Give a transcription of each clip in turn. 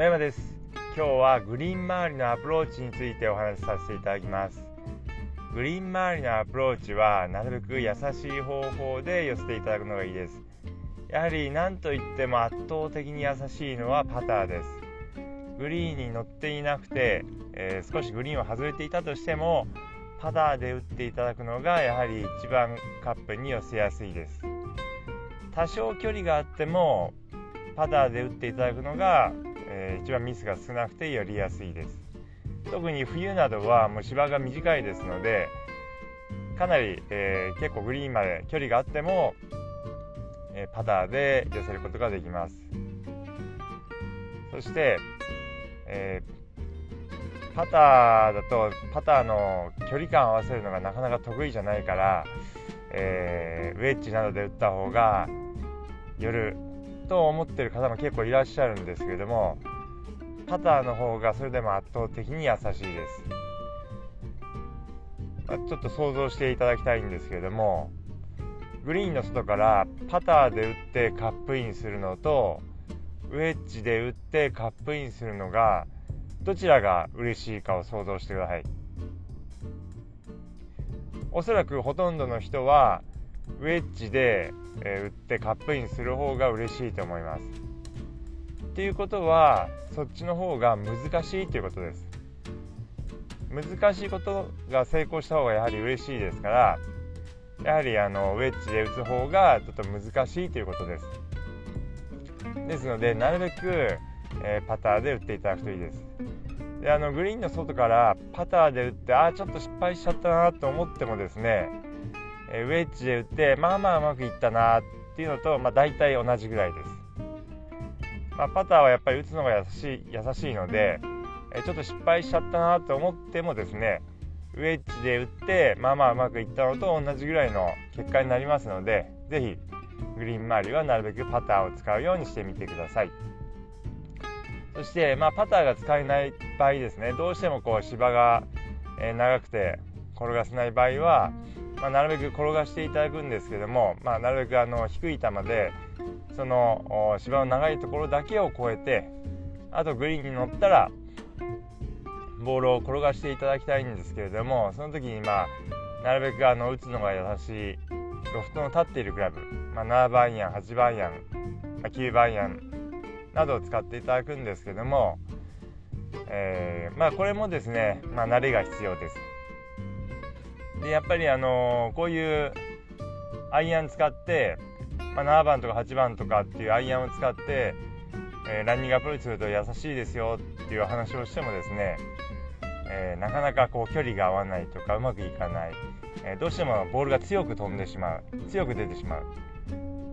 野山です。今日はグリーン周りのアプローチについてお話しさせていただきます。グリーン周りのアプローチはなるべく易しい方法で寄せていただくのがいいです。やはり何といっても圧倒的に易しいのはパターです。グリーンに乗っていなくて、えー、少しグリーンを外れていたとしてもパターで打っていただくのがやはり一番カップに寄せやすいです。多少距離があってもパターで打っていただくのがえー、一番ミスが少なくてやりやすいです。特に冬などはもう芝が短いですのでかなり、えー、結構グリーンまで距離があっても、えー、パターで寄せることができます。そして、えー、パターだとパターの距離感を合わせるのがなかなか得意じゃないから、えウェッジなどで打った方が夜と思ってる方も結構いらっしゃるんですけれどもパターの方がそれでも圧倒的に優しいです、まあ、ちょっと想像していただきたいんですけれどもグリーンの外からパターで打ってカップインするのとウェッジで打ってカップインするのがどちらが嬉しいかを想像してください。おそらくほとんどの人はウェッジで、え打ってカップインする方が嬉しいと思います。っていうことはそっちの方が難しいということです。難しいことが成功した方がやはり嬉しいですからやはりあのウェッジで打つ方がちょっと難しいということです。ですのでなるべく、えー、パターで打っていただくといいです。であのグリーンの外からパターで打ってああちょっと失敗しちゃったなと思ってもですねえウェッジで打ってまあまあうまくいったなっていうのと、まあ、大体同じぐらいです、まあ、パターはやっぱり打つのが優しい優しいので、えちょっと失敗しちゃったなと思ってもですねウェッジで打ってまあまあうまくいったのと同じぐらいの結果になりますので是非グリーン周りはなるべくパターを使うようにしてみてください。そして、まあ、パターが使えない場合ですねどうしてもこう芝が、え長くて転がせない場合はまあ、なるべく転がしていただくんですけども、まあ、なるべくあの低い球でその芝の長いところだけを越えてあとグリーンに乗ったらボールを転がしていただきたいんですけれどもその時にまあなるべくあの打つのが優しいロフトの立っているクラブ、まあ、7番アイアン8番アイアン、ま、9番アイアンなどを使っていただくんですけども、えー、まあこれもですね、まあ、慣れが必要です。でやっぱりあの、こういうアイアン使って、まあ、7番とか8番とかっていうアイアンを使って、えー、ランニングアプローチすると優しいですよっていう話をしてもですね、えー、なかなかこう距離が合わないとかうまくいかない、えどうしてもボールが強く飛んでしまう。強く出てしまう。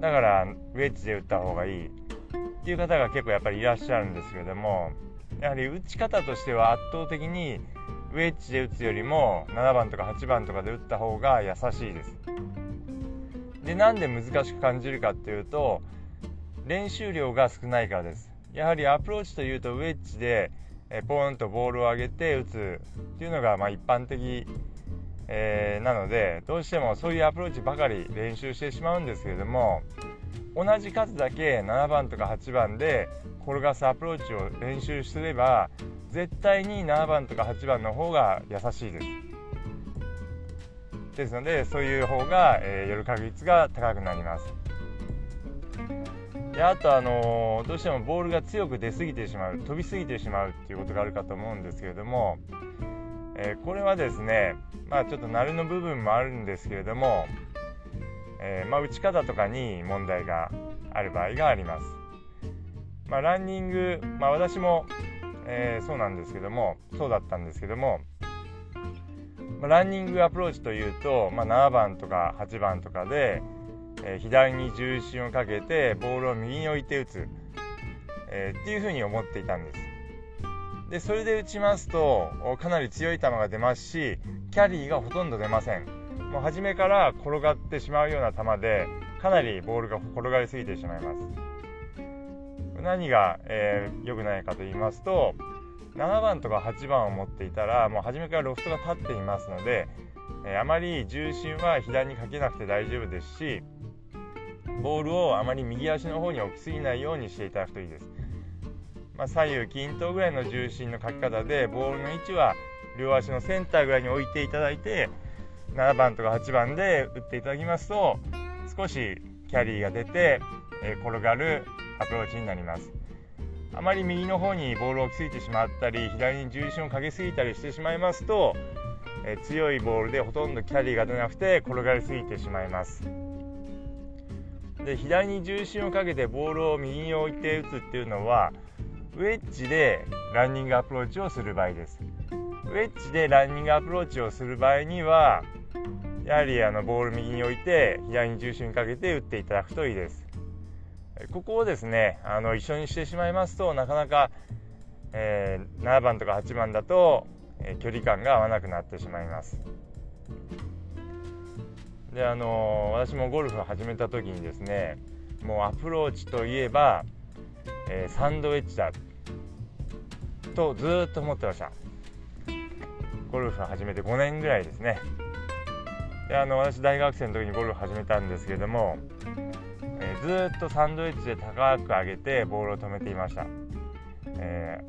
だからウェッジで打った方がいい。っていう方が結構やっぱりいらっしゃるんですけれどもやはり打ち方としては圧倒的にウェッジで打つよりも7番とか8番とかで打った方が優しいです。でなんで難しく感じるかっていうと練習量が少ないからです。やはりアプローチというとウェッジでポーンとボールを上げて打つっていうのがま一般的、えー、なのでどうしてもそういうアプローチばかり練習してしまうんですけれども同じ数だけ7番とか8番で転がすアプローチを練習すれば絶対に7番とか8番の方が優しいです。ですのでそういう方が、えー、寄る確率が高くなります。であとあのー、どうしてもボールが強く出過ぎてしまう飛び過ぎてしまうっていうことがあるかと思うんですけれども、えー、これはですねまあちょっと慣れの部分もあるんですけれども、えまあ、打ち方とかに問題がある場合があります、まあ、ランニング、まあ、私もえー、そうなんですけどもそうだったんですけども、まあ、ランニングアプローチというと、まあ、7番とか8番とかで、えー、左に重心をかけてボールを右に置いて打つ、えー、っていうふうに思っていたんです。でそれで打ちますとかなり強い球が出ますしキャリーがほとんど出ませんもう初めから転がってしまうような球でかなりボールが転がりすぎてしまいます何が、えー、くないかと言いますと7番とか8番を持っていたらもう初めからロフトが立っていますので、えー、あまり重心は左にかけなくて大丈夫ですしボールをあまり右足の方に置きすぎないようにしていただくといいです。まあ、左右均等ぐらいの重心の書き方でボールの位置は両足のセンターぐらいに置いていただいて7番とか8番で打っていただきますと少しキャリーが出て、え転がるアプローチになります。あまり右の方にボールを置きすぎてしまったり左に重心をかけすぎたりしてしまいますと、え強いボールでほとんどキャリーが出なくて転がりすぎてしまいます。で左に重心をかけてボールを右に置いて打つっていうのはウェッジでランニングアプローチをする場合です。ウェッジでランニングアプローチをする場合にはやはりあのボール右に置いて左に重心かけて打っていただくといいです。ここをですねあの一緒にしてしまいますとなかなか、えー、7番とか8番だと、えー、距離感が合わなくなってしまいます。であのー、私もゴルフを始めた時にですねもうアプローチといえば、えサンドウェッジだとずっと思ってました。ゴルフを始めて5年ぐらいですね。であの私大学生の時にゴルフ始めたんですけれども、ずっとサンドイッチで高く上げてボールを止めていました、え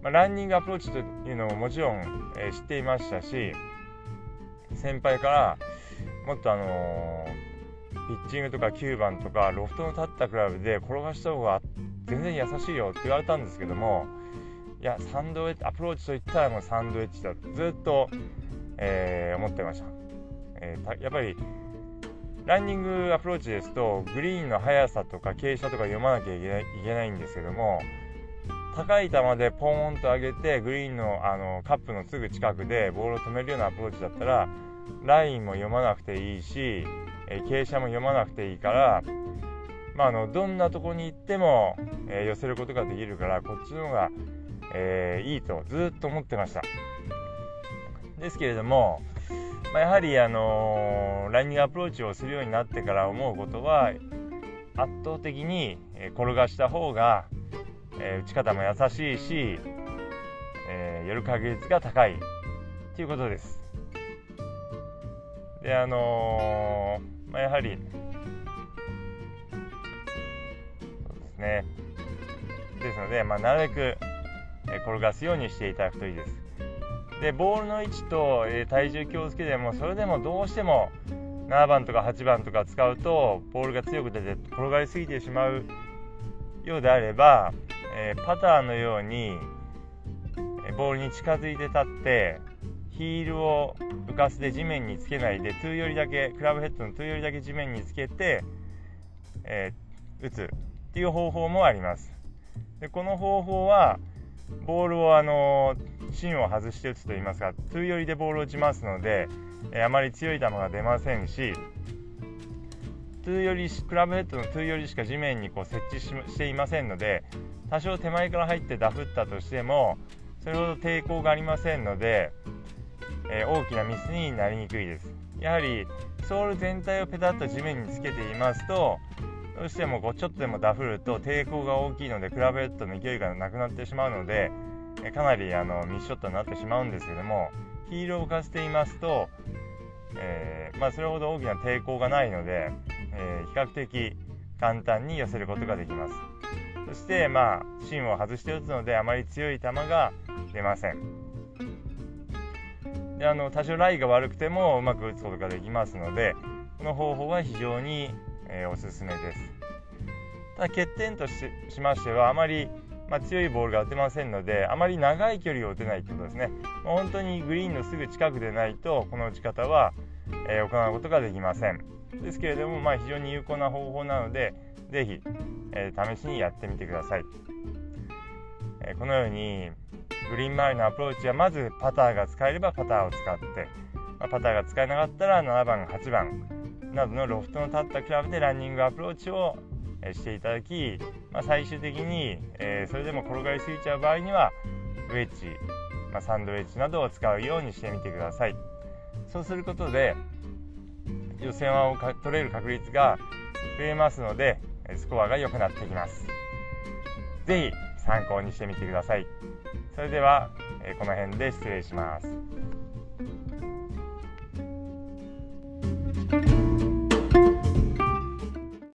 ー、まあ、ランニングアプローチというのももちろん、えー、知っていましたし先輩からもっとあのピッチングとか9番とかロフトの立ったクラブで転がした方が全然優しいよって言われたんですけどもいやサンドウェッジアプローチといったらもうサンドウェッジだとずっと、えー、思ってました。えー、やっぱりランニングアプローチですとグリーンの速さとか傾斜とか読まなきゃいけないいけないんですけども高い球でポーンと上げてグリーンのあのカップのすぐ近くでボールを止めるようなアプローチだったらラインも読まなくていいし、え、傾斜も読まなくていいから、まあ、あのどんなとこに行っても、えー、寄せることができるからこっちの方が、えー、いいとずっと思ってました。ですけれどもまあ、やはり、あのー、ランニングアプローチをするようになってから思うことは圧倒的に転がした方が、えー、打ち方も優しいし、えー、寄る確率が高いということです。であのー、まあ、やはりそうですねですので、まあ、なるべく転がすようにしていただくといいです。でボールの位置と、え、体重気をつけてもそれでもどうしても7番とか8番とか使うとボールが強く出て転がりすぎてしまうようであれば、え、パターのように、えボールに近づいて立ってヒールを浮かせて地面につけないで2よりだけクラブヘッドの2よりだけ地面につけて、えー、打つっていう方法もあります。でこの方法はボールをあの芯を外して打つといいますか2寄りでボールを打ちますので、えあまり強い球が出ませんし2寄りクラブヘッドの2寄りしか地面にこう設置していませんので多少手前から入ってダフったとしてもそれほど抵抗がありませんので、え、大きなミスになりにくいです。やはりソール全体をペタッと地面につけていますとどうしてもこうちょっとでもダフると抵抗が大きいのでクラブヘッドの勢いがなくなってしまうのでかなりあのミスショットになってしまうんですけどもヒールを浮かせていますと、えー、まあ、それほど大きな抵抗がないので、えー、比較的簡単に寄せることができます。そしてまあ芯を外して打つのであまり強い球が出ません。であの多少ライが悪くてもうまく打つことができますのでこの方法は非常にえー、おすすめです。ただ欠点としましてはあまり、まあ、強いボールが打てませんのであまり長い距離を打てないということですね、まあ、本当にグリーンのすぐ近くでないとこの打ち方は、えー、行うことができません。ですけれども、まあ、非常に有効な方法なので是非、えー、試しにやってみてください、えこのようにグリーン周りのアプローチはまずパターが使えればパターを使って、まあ、パターが使えなかったら7番8番などのロフトの立ったクラブでランニングアプローチをしていただき、まあ、最終的に、えー、それでも転がりすぎちゃう場合にはウェッジ、まあ、サンドウェッジなどを使うようにしてみてください。そうすることで予選を取れる確率が増えますのでスコアが良くなってきます。是非参考にしてみてください。それではこの辺で失礼します。